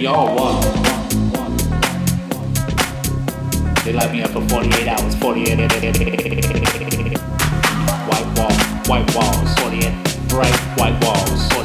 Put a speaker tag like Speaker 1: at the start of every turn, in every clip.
Speaker 1: We, all one. They lock me up for 48 hours, 48. White wall, white walls, 48. Bright white walls, 48.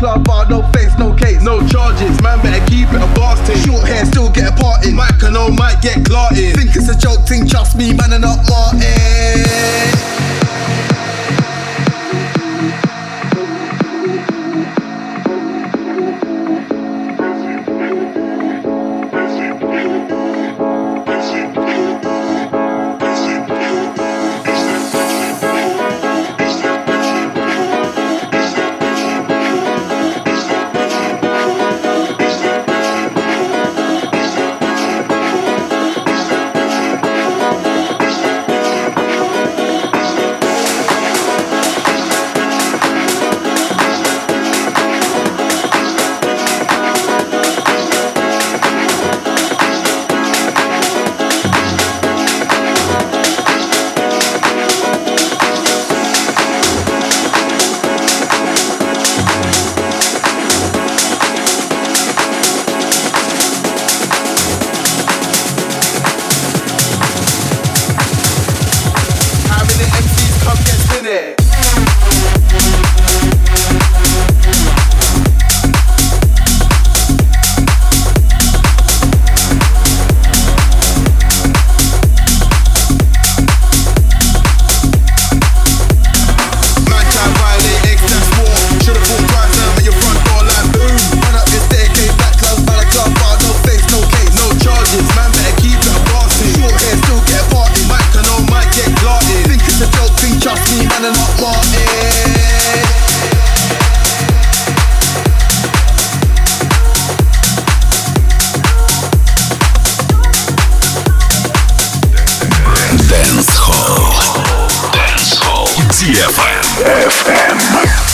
Speaker 1: club
Speaker 2: DFM. FM.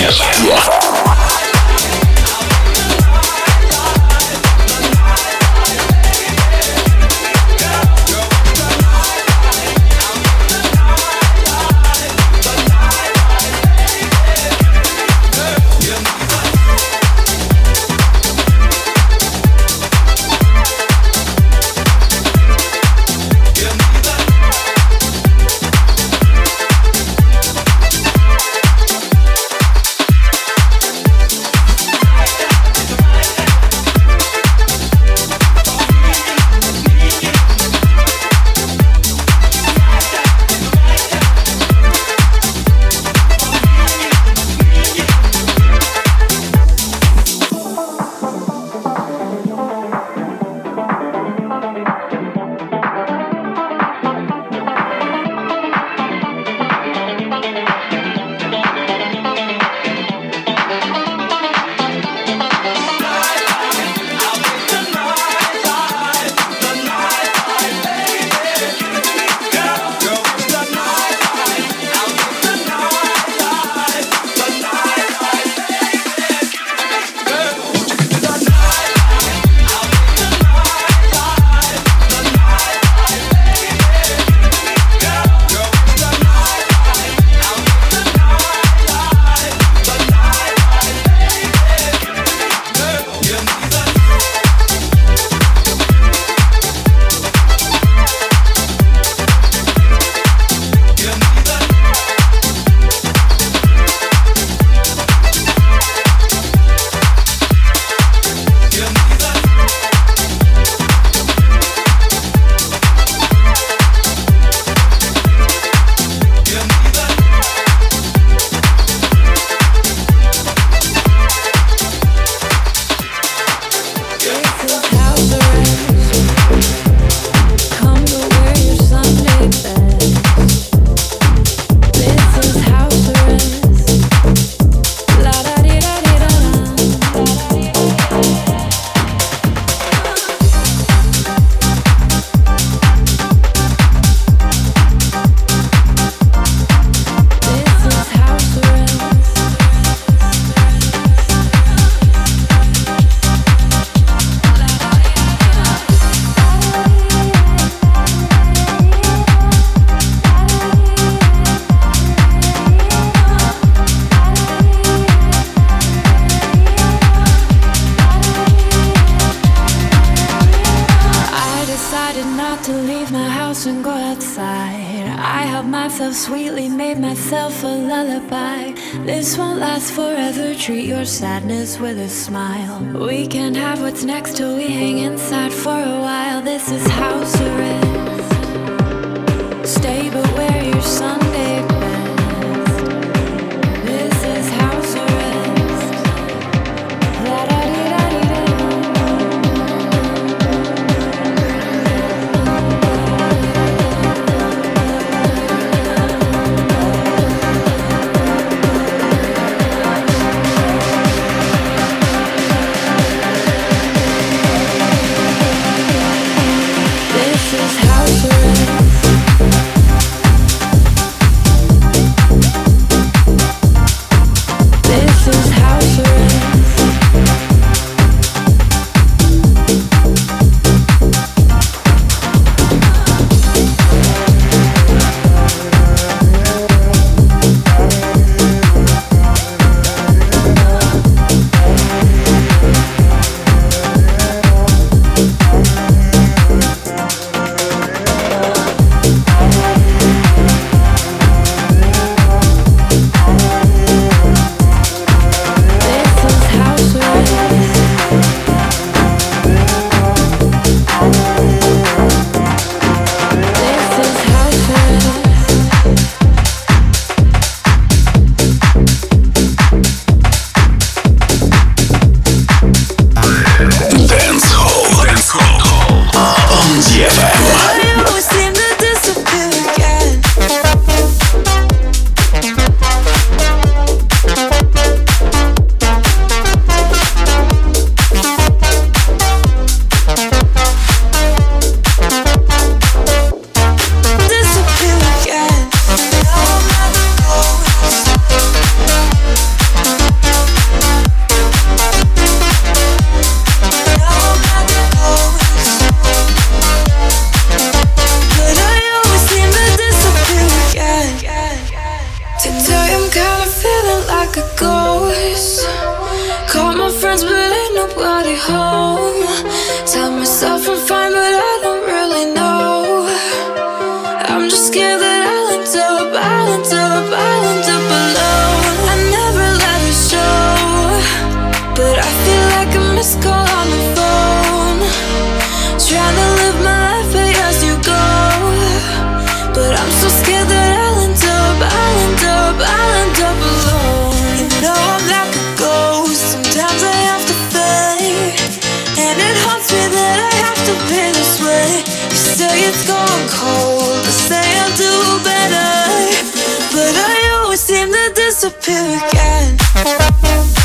Speaker 3: Yes. with
Speaker 2: a smile. it's gone cold. I say I'll do better, but I always seem to disappear again.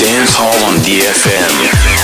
Speaker 3: Dance Hall on DFM.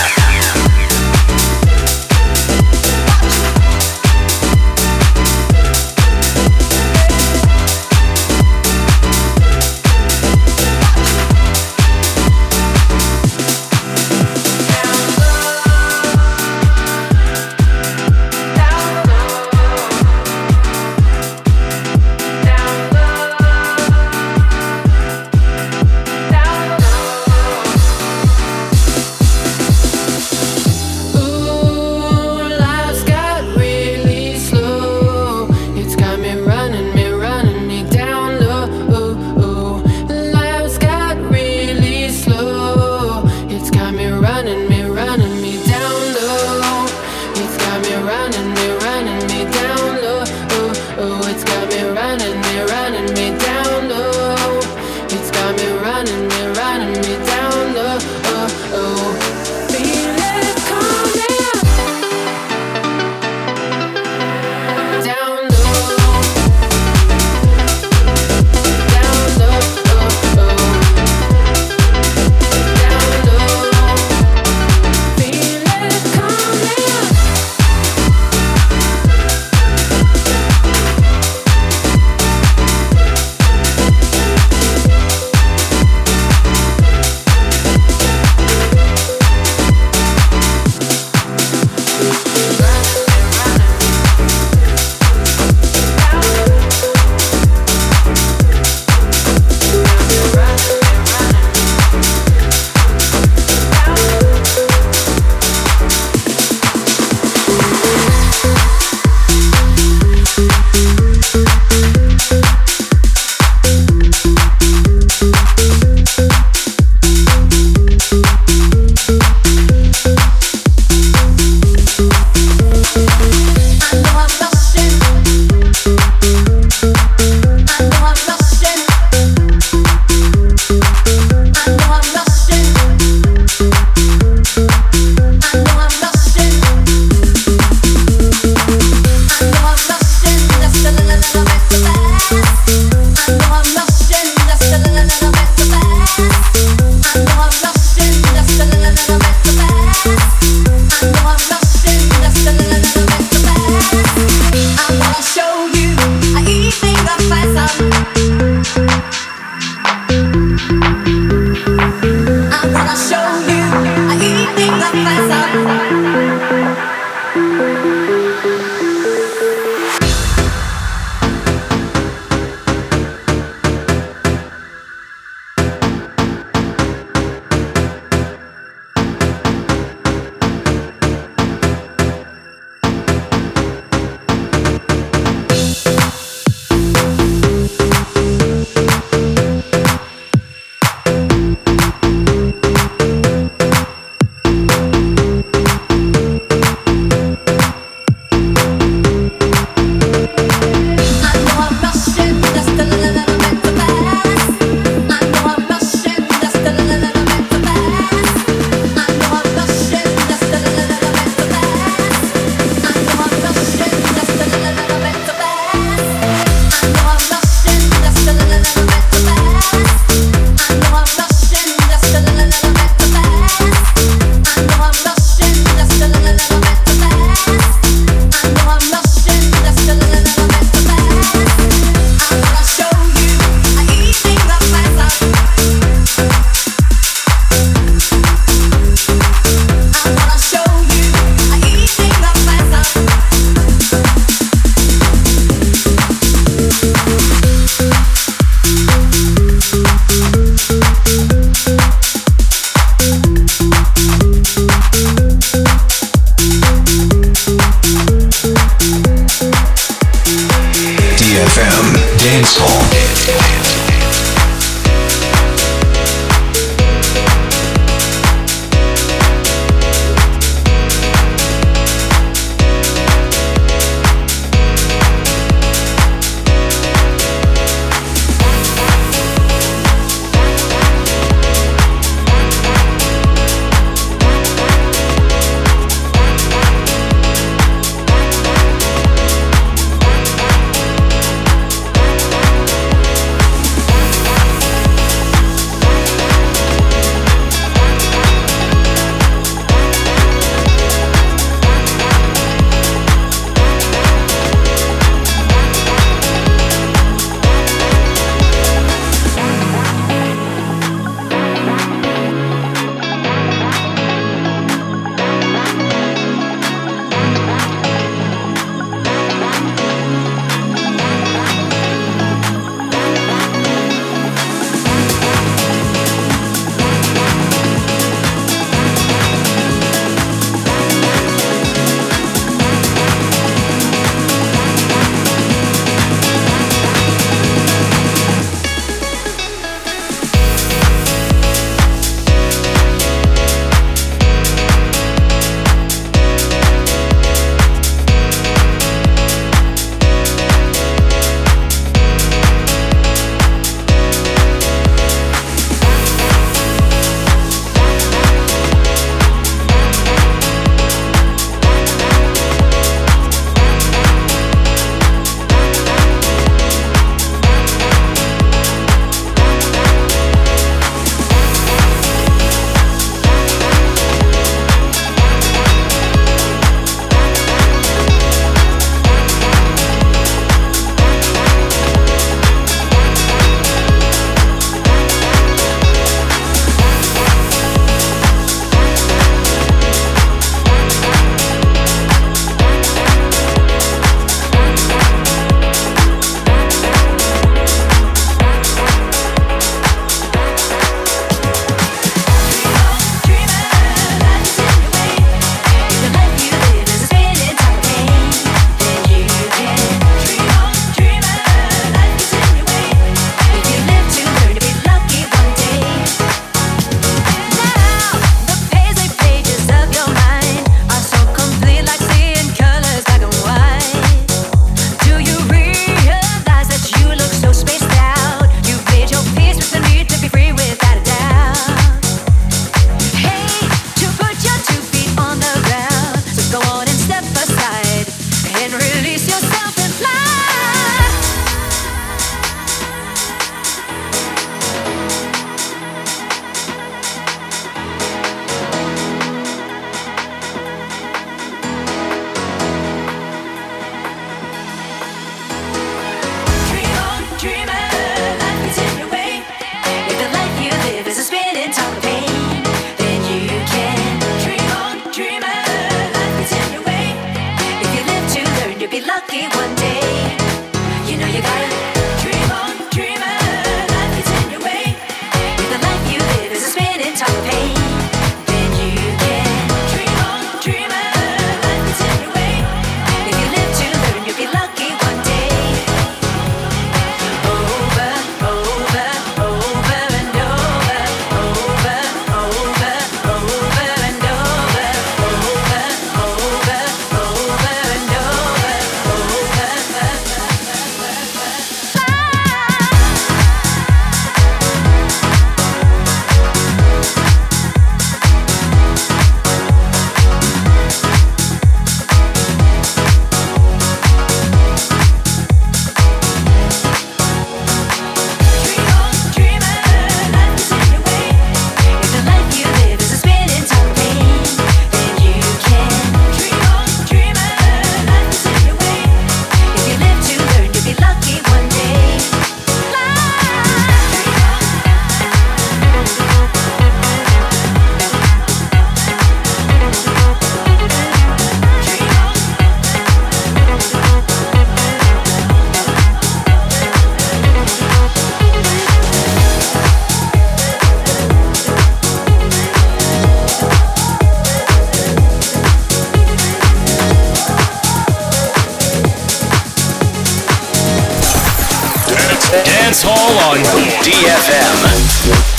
Speaker 4: Dance Hall on DFM.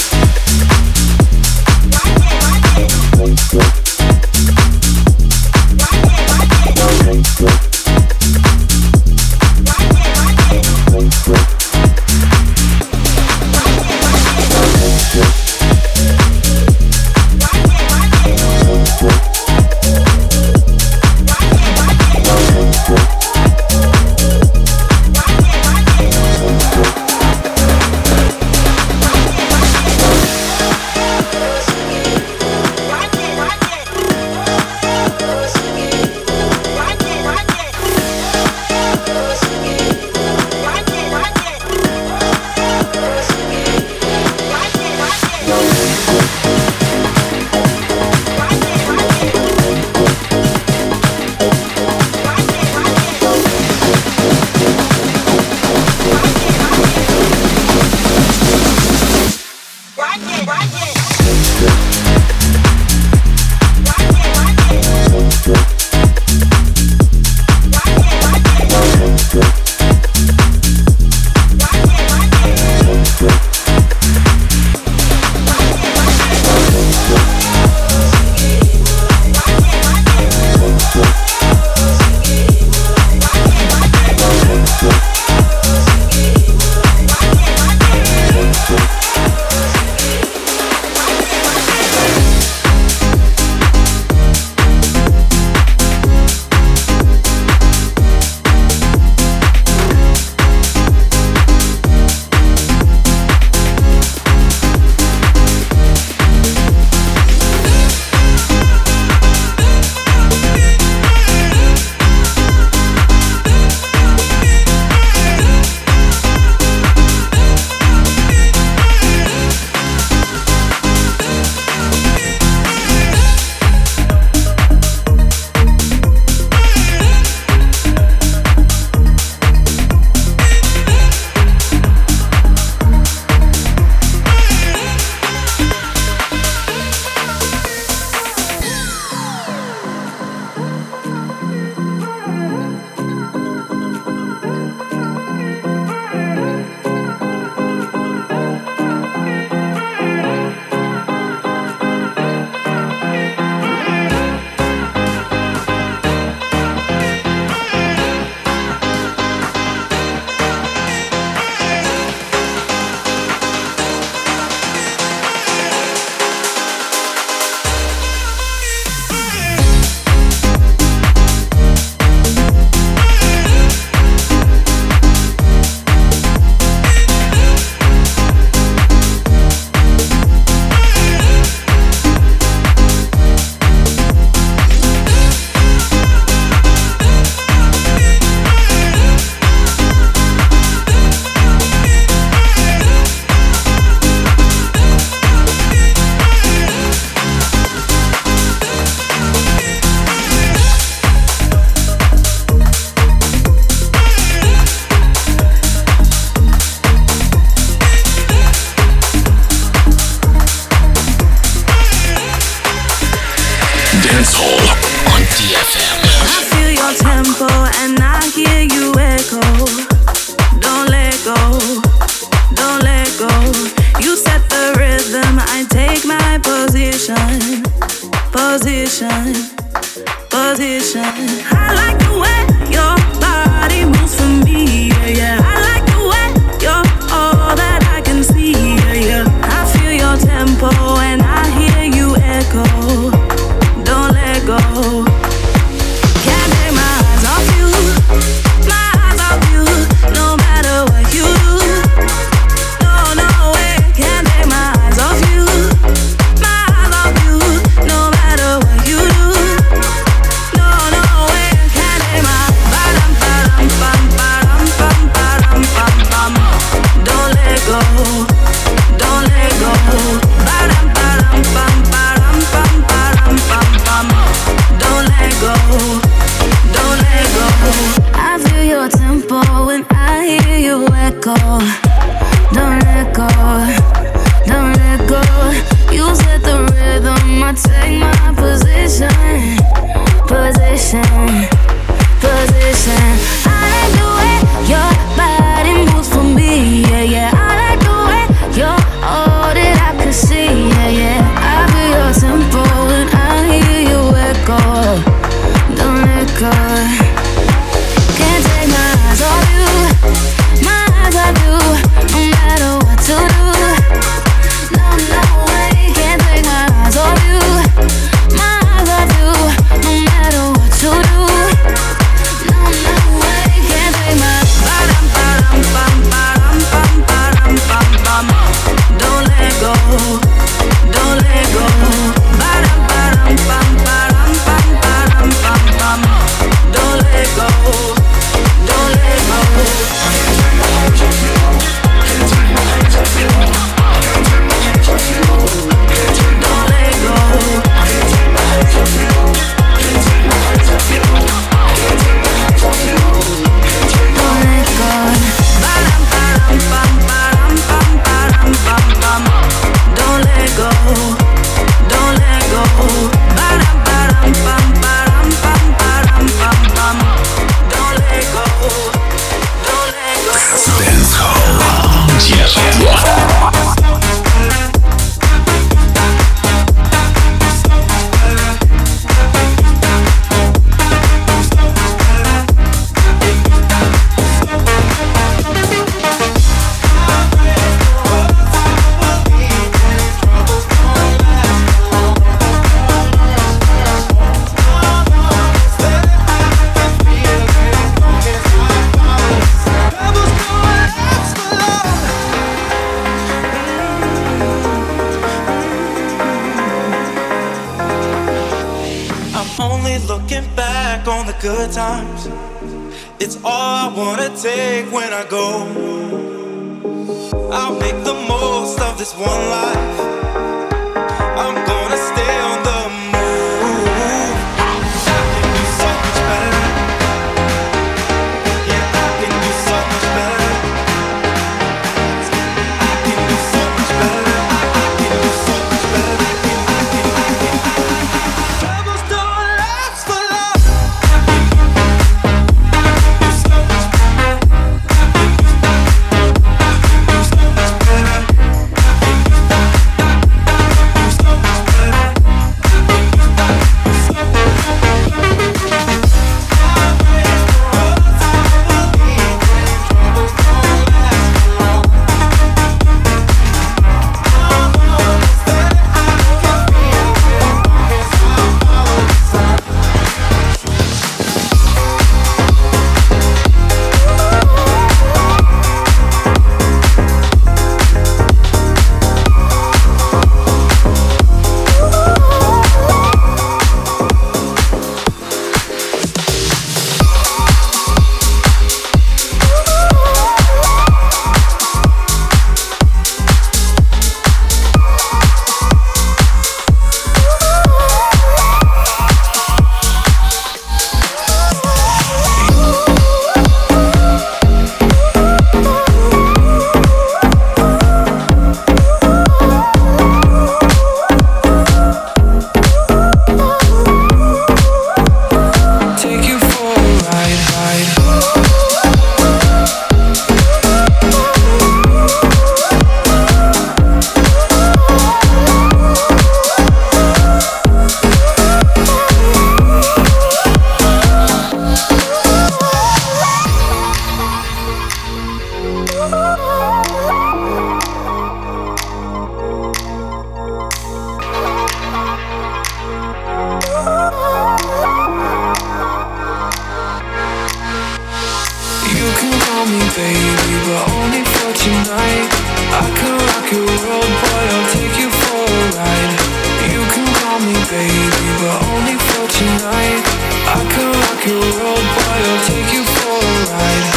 Speaker 5: Call me baby, but only for tonight. I can rock your world, but I'll take you for a ride.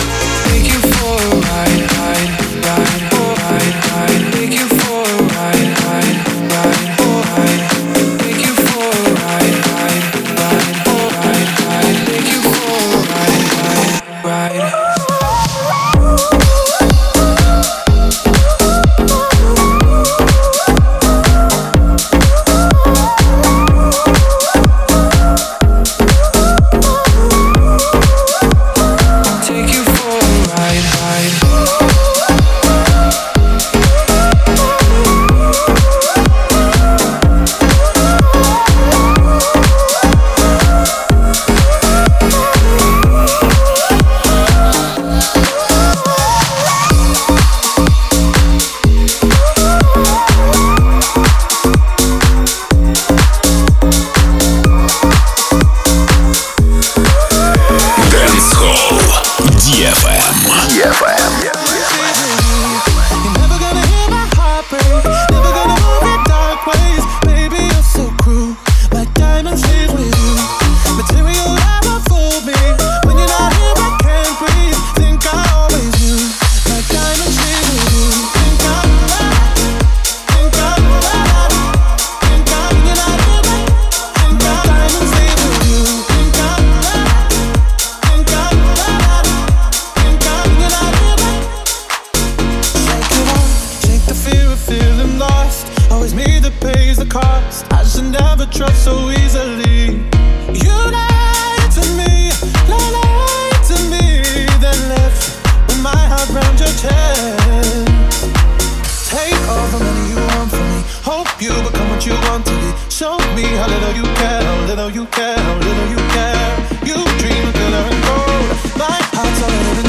Speaker 6: me how little you care, how little you care, how little you care. You dream of glitter and gold. My heart's a little bit.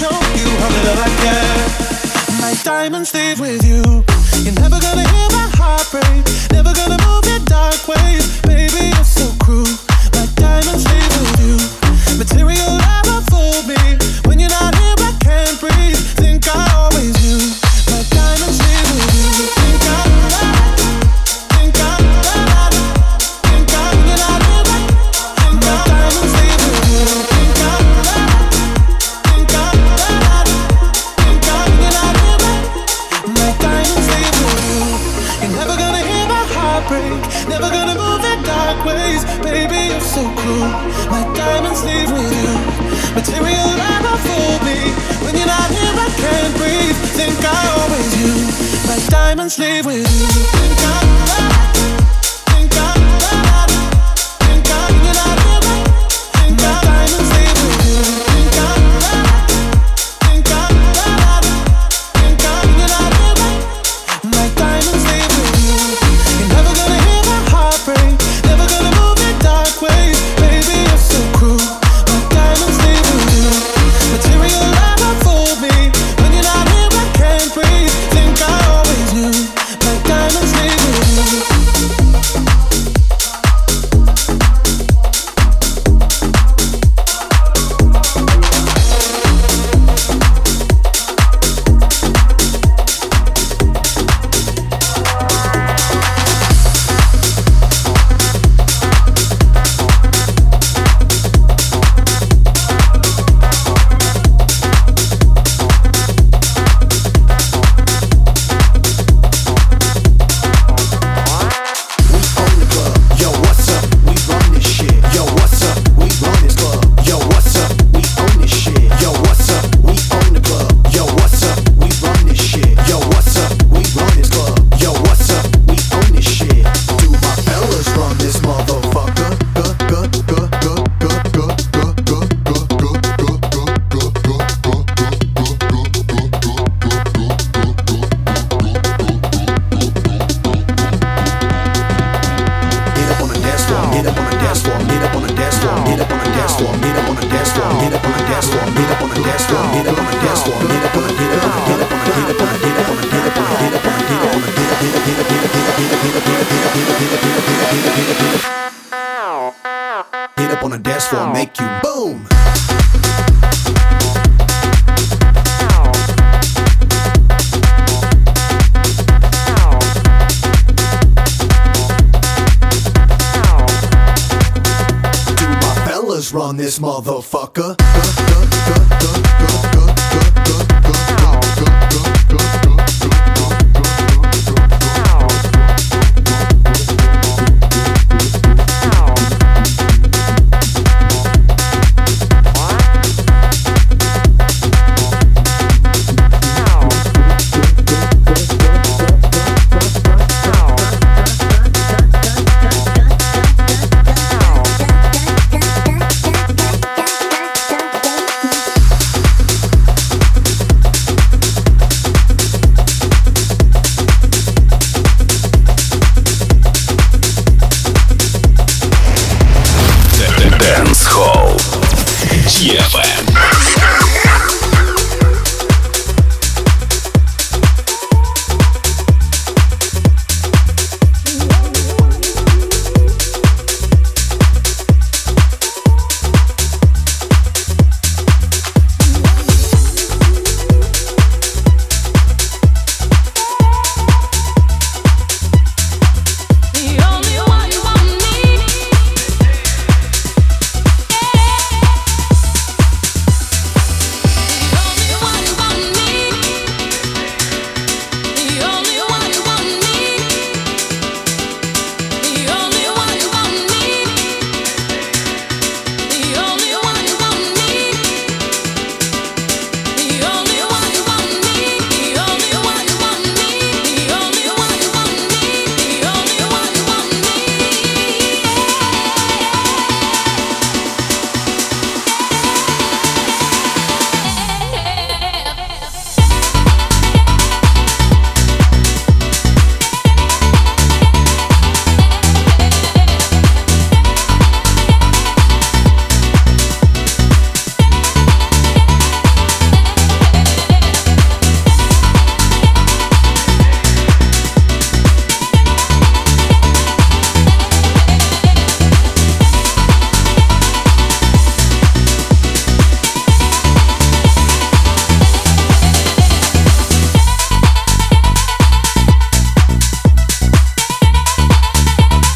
Speaker 6: Show you how little I care. My diamonds leave with you. You're never gonna hear my heart break. Never gonna move in dark ways.